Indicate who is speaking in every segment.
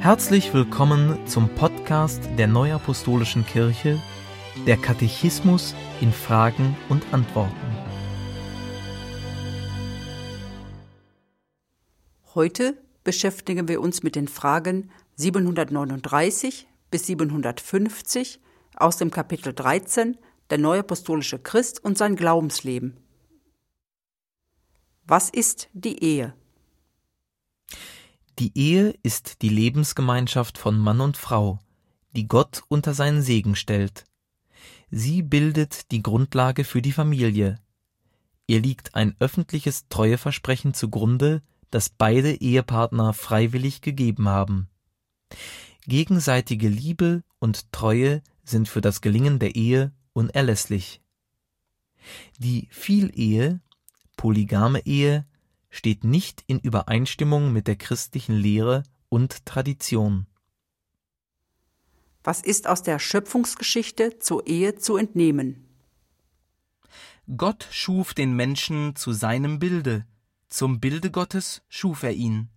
Speaker 1: Herzlich willkommen zum Podcast der Neuapostolischen Kirche, der Katechismus in Fragen und Antworten.
Speaker 2: Heute beschäftigen wir uns mit den Fragen 739 bis 750 aus dem Kapitel 13 Der neuapostolische Christ und sein Glaubensleben. Was ist die Ehe?
Speaker 1: Die Ehe ist die Lebensgemeinschaft von Mann und Frau, die Gott unter seinen Segen stellt. Sie bildet die Grundlage für die Familie. Ihr liegt ein öffentliches Treueversprechen zugrunde, das beide Ehepartner freiwillig gegeben haben. Gegenseitige Liebe und Treue sind für das Gelingen der Ehe unerlässlich. Die Vielehe, polygame Ehe, steht nicht in Übereinstimmung mit der christlichen Lehre und Tradition.
Speaker 2: Was ist aus der Schöpfungsgeschichte zur Ehe zu entnehmen?
Speaker 1: Gott schuf den Menschen zu seinem Bilde, zum Bilde Gottes schuf er ihn,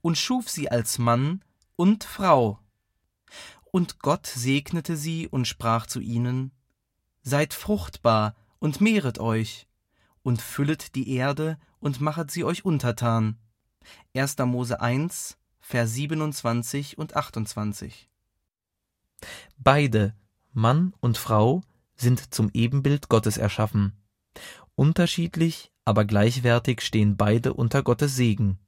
Speaker 1: und schuf sie als Mann und Frau. Und Gott segnete sie und sprach zu ihnen, Seid fruchtbar und mehret euch, und füllet die Erde und machet sie euch untertan. 1. Mose 1, Vers 27 und 28. Beide, Mann und Frau, sind zum Ebenbild Gottes erschaffen. Unterschiedlich, aber gleichwertig stehen beide unter Gottes Segen.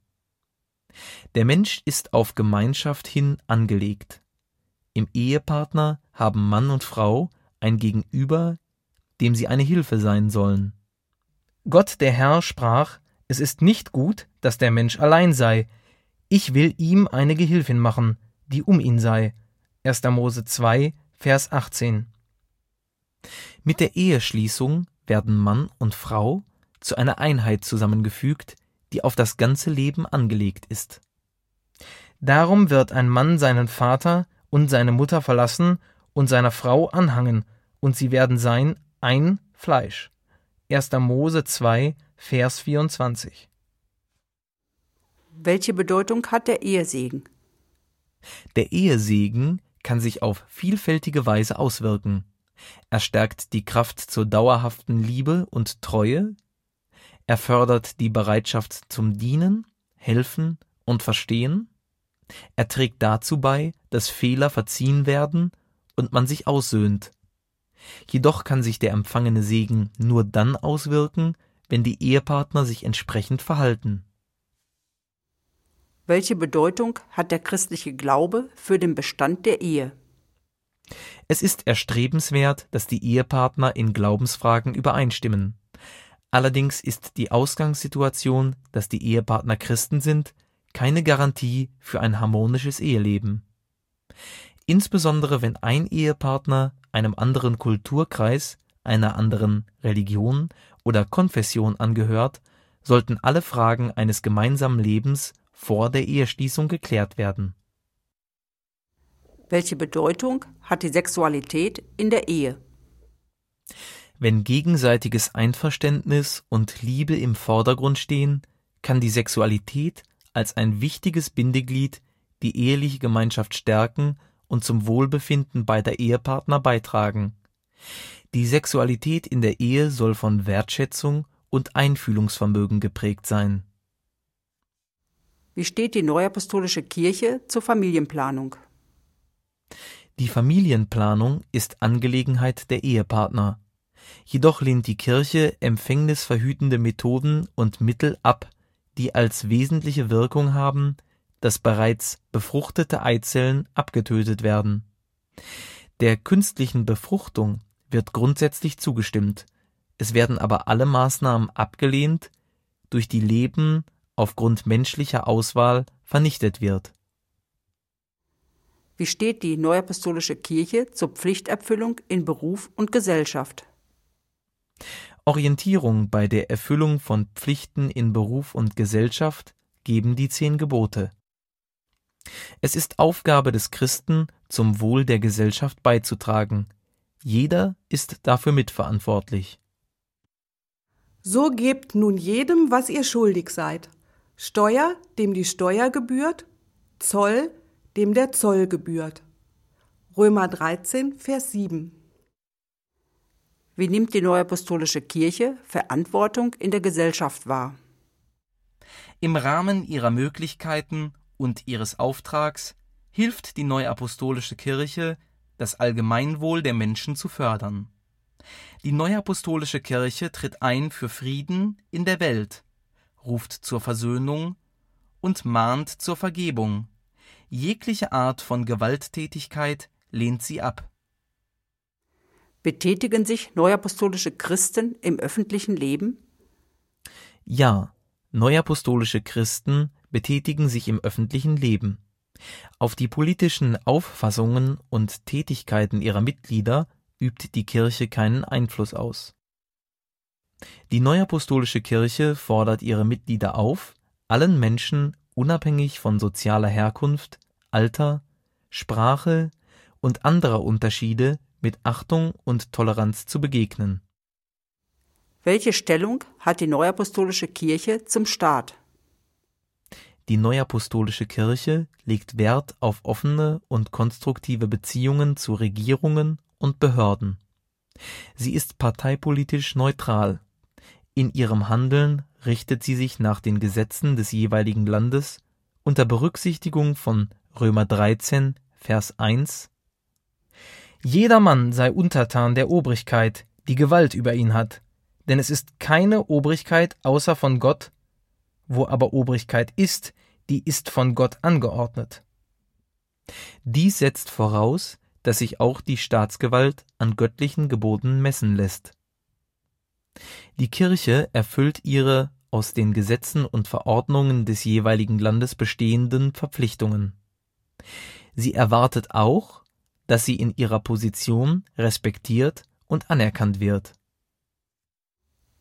Speaker 1: Der Mensch ist auf Gemeinschaft hin angelegt. Im Ehepartner haben Mann und Frau ein Gegenüber, dem sie eine Hilfe sein sollen. Gott der Herr sprach, es ist nicht gut, dass der Mensch allein sei. Ich will ihm eine Gehilfin machen, die um ihn sei. 1. Mose 2, Vers 18. Mit der Eheschließung werden Mann und Frau zu einer Einheit zusammengefügt, die auf das ganze Leben angelegt ist. Darum wird ein Mann seinen Vater und seine Mutter verlassen und seiner Frau anhangen, und sie werden sein ein Fleisch. 1. Mose 2, Vers 24.
Speaker 2: Welche Bedeutung hat der Ehesegen?
Speaker 1: Der Ehesegen kann sich auf vielfältige Weise auswirken. Er stärkt die Kraft zur dauerhaften Liebe und Treue, er fördert die Bereitschaft zum Dienen, Helfen und Verstehen, er trägt dazu bei, dass Fehler verziehen werden und man sich aussöhnt. Jedoch kann sich der empfangene Segen nur dann auswirken, wenn die Ehepartner sich entsprechend verhalten.
Speaker 2: Welche Bedeutung hat der christliche Glaube für den Bestand der Ehe?
Speaker 1: Es ist erstrebenswert, dass die Ehepartner in Glaubensfragen übereinstimmen. Allerdings ist die Ausgangssituation, dass die Ehepartner Christen sind, keine Garantie für ein harmonisches Eheleben. Insbesondere wenn ein Ehepartner einem anderen Kulturkreis, einer anderen Religion oder Konfession angehört, sollten alle Fragen eines gemeinsamen Lebens vor der Eheschließung geklärt werden.
Speaker 2: Welche Bedeutung hat die Sexualität in der Ehe?
Speaker 1: Wenn gegenseitiges Einverständnis und Liebe im Vordergrund stehen, kann die Sexualität als ein wichtiges Bindeglied die eheliche Gemeinschaft stärken und zum Wohlbefinden beider Ehepartner beitragen. Die Sexualität in der Ehe soll von Wertschätzung und Einfühlungsvermögen geprägt sein.
Speaker 2: Wie steht die Neuapostolische Kirche zur Familienplanung?
Speaker 1: Die Familienplanung ist Angelegenheit der Ehepartner. Jedoch lehnt die Kirche empfängnisverhütende Methoden und Mittel ab, die als wesentliche Wirkung haben, dass bereits befruchtete Eizellen abgetötet werden. Der künstlichen Befruchtung wird grundsätzlich zugestimmt, es werden aber alle Maßnahmen abgelehnt, durch die Leben aufgrund menschlicher Auswahl vernichtet wird.
Speaker 2: Wie steht die Neuapostolische Kirche zur Pflichterfüllung in Beruf und Gesellschaft?
Speaker 1: Orientierung bei der Erfüllung von Pflichten in Beruf und Gesellschaft geben die zehn Gebote. Es ist Aufgabe des Christen, zum Wohl der Gesellschaft beizutragen. Jeder ist dafür mitverantwortlich.
Speaker 3: So gebt nun jedem, was ihr schuldig seid. Steuer, dem die Steuer gebührt, Zoll, dem der Zoll gebührt. Römer 13, Vers 7.
Speaker 2: Wie nimmt die Neuapostolische Kirche Verantwortung in der Gesellschaft wahr?
Speaker 1: Im Rahmen ihrer Möglichkeiten und ihres Auftrags hilft die Neuapostolische Kirche, das Allgemeinwohl der Menschen zu fördern. Die Neuapostolische Kirche tritt ein für Frieden in der Welt, ruft zur Versöhnung und mahnt zur Vergebung. Jegliche Art von Gewalttätigkeit lehnt sie ab.
Speaker 2: Betätigen sich neuapostolische Christen im öffentlichen Leben?
Speaker 1: Ja, neuapostolische Christen betätigen sich im öffentlichen Leben. Auf die politischen Auffassungen und Tätigkeiten ihrer Mitglieder übt die Kirche keinen Einfluss aus. Die Neuapostolische Kirche fordert ihre Mitglieder auf, allen Menschen unabhängig von sozialer Herkunft, Alter, Sprache und anderer Unterschiede mit Achtung und Toleranz zu begegnen.
Speaker 2: Welche Stellung hat die Neuapostolische Kirche zum Staat?
Speaker 1: Die Neuapostolische Kirche legt Wert auf offene und konstruktive Beziehungen zu Regierungen und Behörden. Sie ist parteipolitisch neutral. In ihrem Handeln richtet sie sich nach den Gesetzen des jeweiligen Landes unter Berücksichtigung von Römer 13, Vers 1 Jedermann sei untertan der Obrigkeit, die Gewalt über ihn hat, denn es ist keine Obrigkeit außer von Gott, wo aber Obrigkeit ist, die ist von Gott angeordnet. Dies setzt voraus, dass sich auch die Staatsgewalt an göttlichen Geboten messen lässt. Die Kirche erfüllt ihre aus den Gesetzen und Verordnungen des jeweiligen Landes bestehenden Verpflichtungen. Sie erwartet auch, dass sie in ihrer Position respektiert und anerkannt wird.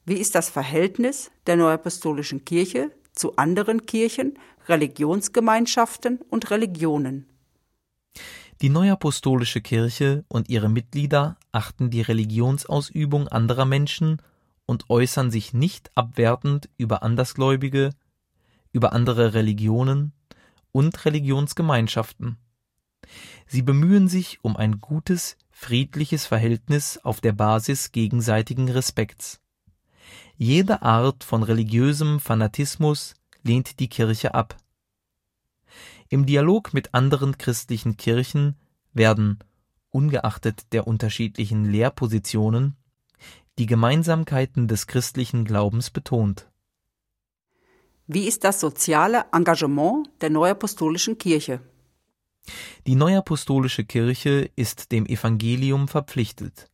Speaker 2: Wie ist das Verhältnis der Neuapostolischen Kirche zu anderen Kirchen, Religionsgemeinschaften und Religionen?
Speaker 1: Die Neuapostolische Kirche und ihre Mitglieder achten die Religionsausübung anderer Menschen und äußern sich nicht abwertend über Andersgläubige, über andere Religionen und Religionsgemeinschaften. Sie bemühen sich um ein gutes, friedliches Verhältnis auf der Basis gegenseitigen Respekts. Jede Art von religiösem Fanatismus lehnt die Kirche ab. Im Dialog mit anderen christlichen Kirchen werden, ungeachtet der unterschiedlichen Lehrpositionen, die Gemeinsamkeiten des christlichen Glaubens betont.
Speaker 2: Wie ist das soziale Engagement der Neuapostolischen Kirche?
Speaker 1: Die Neuapostolische Kirche ist dem Evangelium verpflichtet.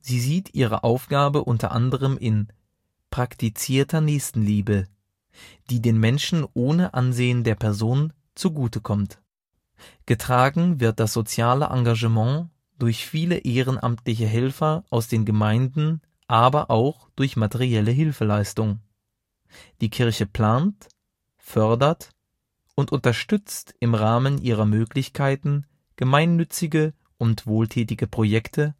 Speaker 1: Sie sieht ihre Aufgabe unter anderem in praktizierter Nächstenliebe, die den Menschen ohne Ansehen der Person zugutekommt. Getragen wird das soziale Engagement durch viele ehrenamtliche Helfer aus den Gemeinden, aber auch durch materielle Hilfeleistung. Die Kirche plant, fördert und unterstützt im Rahmen ihrer Möglichkeiten gemeinnützige und wohltätige Projekte,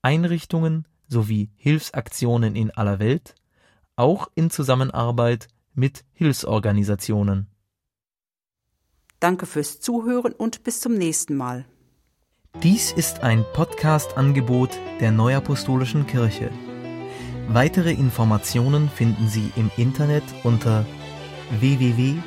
Speaker 1: Einrichtungen sowie Hilfsaktionen in aller Welt, auch in Zusammenarbeit mit Hilfsorganisationen.
Speaker 2: Danke fürs Zuhören und bis zum nächsten Mal.
Speaker 1: Dies ist ein Podcast-Angebot der Neuapostolischen Kirche. Weitere Informationen finden Sie im Internet unter www.nak.org.